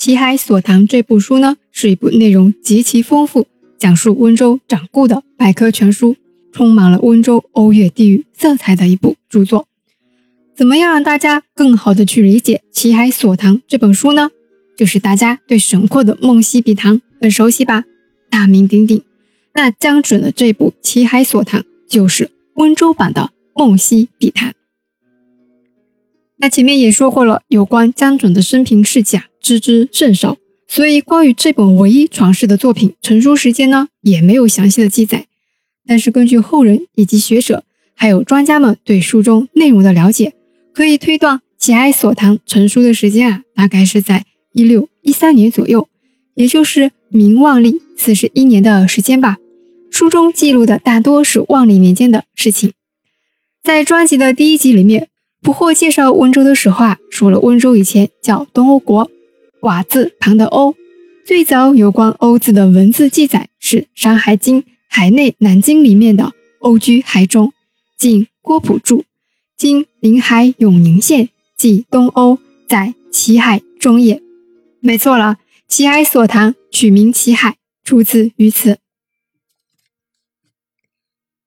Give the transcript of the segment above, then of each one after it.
齐海所谈》这部书呢，是一部内容极其丰富、讲述温州掌故的百科全书，充满了温州欧越地域色彩的一部著作。怎么样让大家更好的去理解《齐海所谈》这本书呢？就是大家对沈括的《梦溪笔谈》很熟悉吧，大名鼎鼎。那江准的这部《齐海所谈》就是温州版的《梦溪笔谈》。那前面也说过了，有关江准的生平事迹啊，知之甚少，所以关于这本唯一传世的作品成书时间呢，也没有详细的记载。但是根据后人以及学者还有专家们对书中内容的了解，可以推断《齐海所谈》成书的时间啊，大概是在一六一三年左右，也就是明万历四十一年的时间吧。书中记录的大多是万历年间的事情。在专辑的第一集里面。不惑介绍温州的时候啊，说了温州以前叫东欧国，瓦字旁的欧，最早有关欧字的文字记载是《山海经·海内南经》里面的欧居海中，晋郭璞注，今临海永宁县，即东欧，在齐海中也。没错了，齐海所谈取名齐海，出自于此。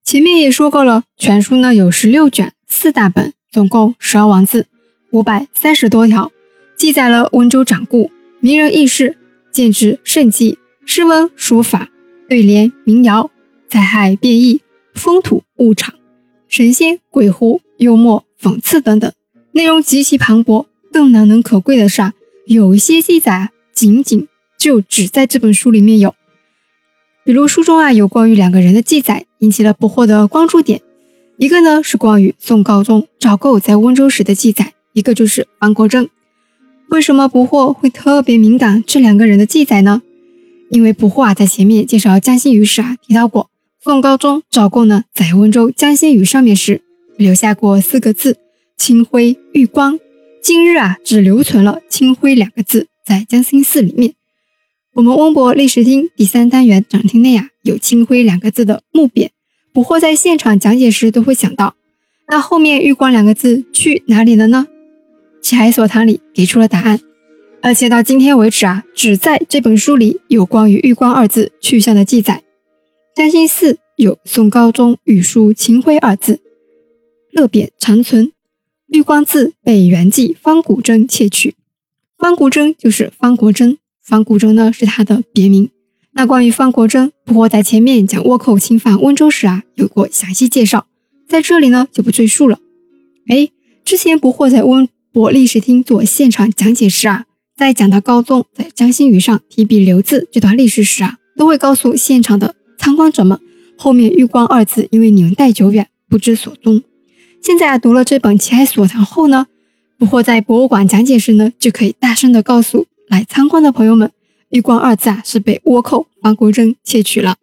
前面也说过了，全书呢有十六卷，四大本。总共十二王字，五百三十多条，记载了温州掌故、名人轶事、建制胜迹、诗文书法、对联民谣、灾害变异、风土物产、神仙鬼狐、幽默讽刺等等，内容极其磅礴。更难能可贵的是，啊，有一些记载仅仅就只在这本书里面有，比如书中啊有关于两个人的记载，引起了不惑的关注点。一个呢是关于宋高宗赵构在温州时的记载，一个就是方国珍。为什么不惑会特别敏感这两个人的记载呢？因为不惑啊在前面介绍江心屿时啊提到过，宋高宗赵构呢在温州江心屿上面时留下过四个字“清辉玉光”，今日啊只留存了“清辉”两个字在江心寺里面。我们温博历史厅第三单元展厅内啊有“清辉”两个字的木匾。捕获在现场讲解时都会想到，那后面“玉光”两个字去哪里了呢？齐海所堂里给出了答案，而且到今天为止啊，只在这本书里有关于“玉光”二字去向的记载。占星寺有宋高宗御书“秦晖”二字，勒匾长存，玉光字被原记方古珍窃取，方古珍就是方国珍，方古珍呢是他的别名。那关于方国珍，不过在前面讲倭寇侵犯温州时啊，有过详细介绍，在这里呢就不赘述了。哎，之前不惑在温我历史厅做现场讲解时啊，在讲到高宗在江心屿上提笔留字这段历史时啊，都会告诉现场的参观者们，后面“玉光”二字因为年代久远不知所踪。现在啊读了这本《奇海所谈》后呢，不惑在博物馆讲解时呢，就可以大声的告诉来参观的朋友们。玉光二字啊，是被倭寇方国珍窃取了。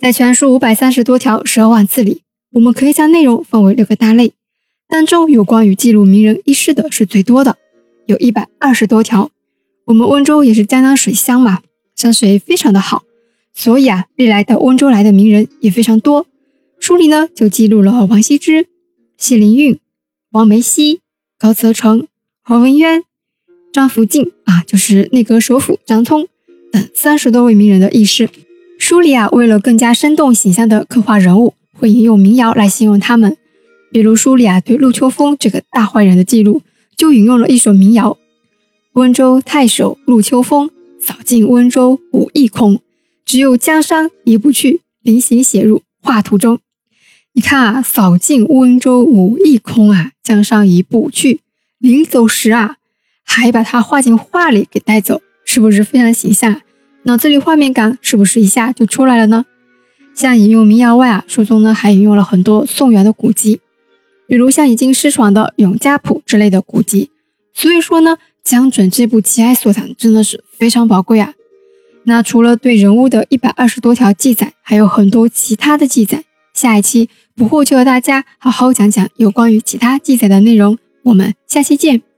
在全书五百三十多条十二万字里，我们可以将内容分为六个大类，当中有关于记录名人轶事的是最多的，有一百二十多条。我们温州也是江南水乡嘛，山水非常的好，所以啊，历来到温州来的名人也非常多。书里呢，就记录了王羲之、谢灵运、王梅溪、高则成、黄文渊。张福晋啊，就是内阁首辅张聪等三十多位名人的轶事。书里啊，为了更加生动形象的刻画人物，会引用民谣来形容他们。比如书里啊，对陆秋风这个大坏人的记录，就引用了一首民谣：“温州太守陆秋风，扫尽温州五亿空，只有江山移不去，临行写入画图中。”你看啊，扫尽温州五亿空啊，江山移不去，临走时啊。还把它画进画里给带走，是不是非常形象？脑子里画面感是不是一下就出来了呢？像引用民谣外啊，书中呢还引用了很多宋元的古籍，比如像已经失传的《永嘉谱》之类的古籍。所以说呢，江准这部《奇哀所藏》真的是非常宝贵啊。那除了对人物的一百二十多条记载，还有很多其他的记载。下一期不惑就和大家好好讲讲有关于其他记载的内容。我们下期见。